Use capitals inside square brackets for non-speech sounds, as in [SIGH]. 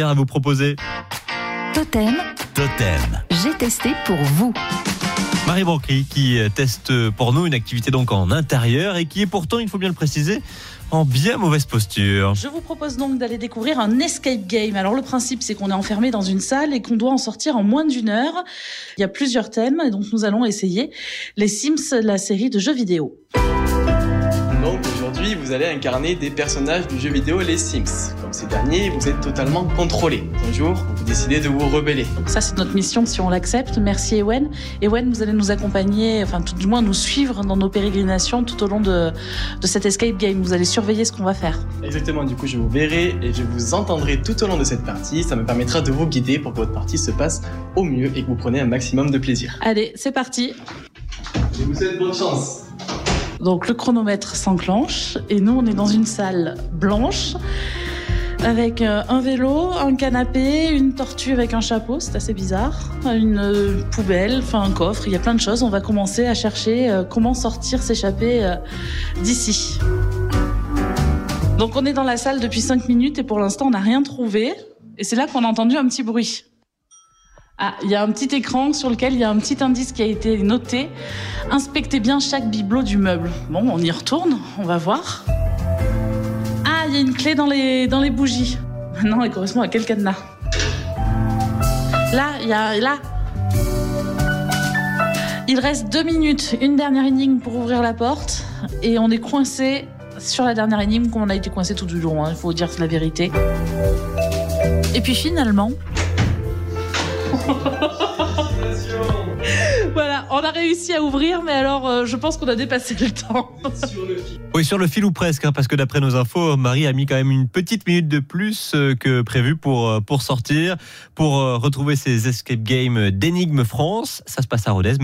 à vous proposer. Totem, Totem. j'ai testé pour vous. Marie Bancry qui teste pour nous une activité donc en intérieur et qui est pourtant, il faut bien le préciser, en bien mauvaise posture. Je vous propose donc d'aller découvrir un escape game. Alors le principe c'est qu'on est enfermé dans une salle et qu'on doit en sortir en moins d'une heure. Il y a plusieurs thèmes et donc nous allons essayer les Sims, la série de jeux vidéo. Donc aujourd'hui, vous allez incarner des personnages du jeu vidéo Les Sims. Comme ces derniers, vous êtes totalement contrôlé. Un jour, vous décidez de vous rebeller. Donc ça c'est notre mission si on l'accepte. Merci Ewen. Ewen, vous allez nous accompagner, enfin tout du moins nous suivre dans nos pérégrinations tout au long de, de cet escape game. Vous allez surveiller ce qu'on va faire. Exactement, du coup, je vous verrai et je vous entendrai tout au long de cette partie. Ça me permettra de vous guider pour que votre partie se passe au mieux et que vous preniez un maximum de plaisir. Allez, c'est parti. Je vous souhaite bonne chance. Donc le chronomètre s'enclenche et nous on est dans une salle blanche avec euh, un vélo, un canapé, une tortue avec un chapeau, c'est assez bizarre, une euh, poubelle, enfin un coffre, il y a plein de choses. On va commencer à chercher euh, comment sortir, s'échapper d'ici. Donc on est dans la salle depuis 5 minutes et pour l'instant on n'a rien trouvé. Et c'est là qu'on a entendu un petit bruit. Ah, il y a un petit écran sur lequel il y a un petit indice qui a été noté. Inspectez bien chaque bibelot du meuble. Bon, on y retourne, on va voir. Ah, il y a une clé dans les, bougies. [LAUGHS] Maintenant, elle correspond à quel cadenas Là, il y a. Là Il reste deux minutes, une dernière énigme pour ouvrir la porte. Et on est coincé sur la dernière énigme, comme on a été coincé tout du long, hein, il faut dire la vérité. Et puis finalement. [LAUGHS] Voilà, on a réussi à ouvrir, mais alors euh, je pense qu'on a dépassé le temps. [LAUGHS] Oui, sur le fil ou presque, hein, parce que d'après nos infos, Marie a mis quand même une petite minute de plus euh, que prévu pour, euh, sortir, pour retrouver ses escape games d'Énigme France. Ça se passe à Rodez.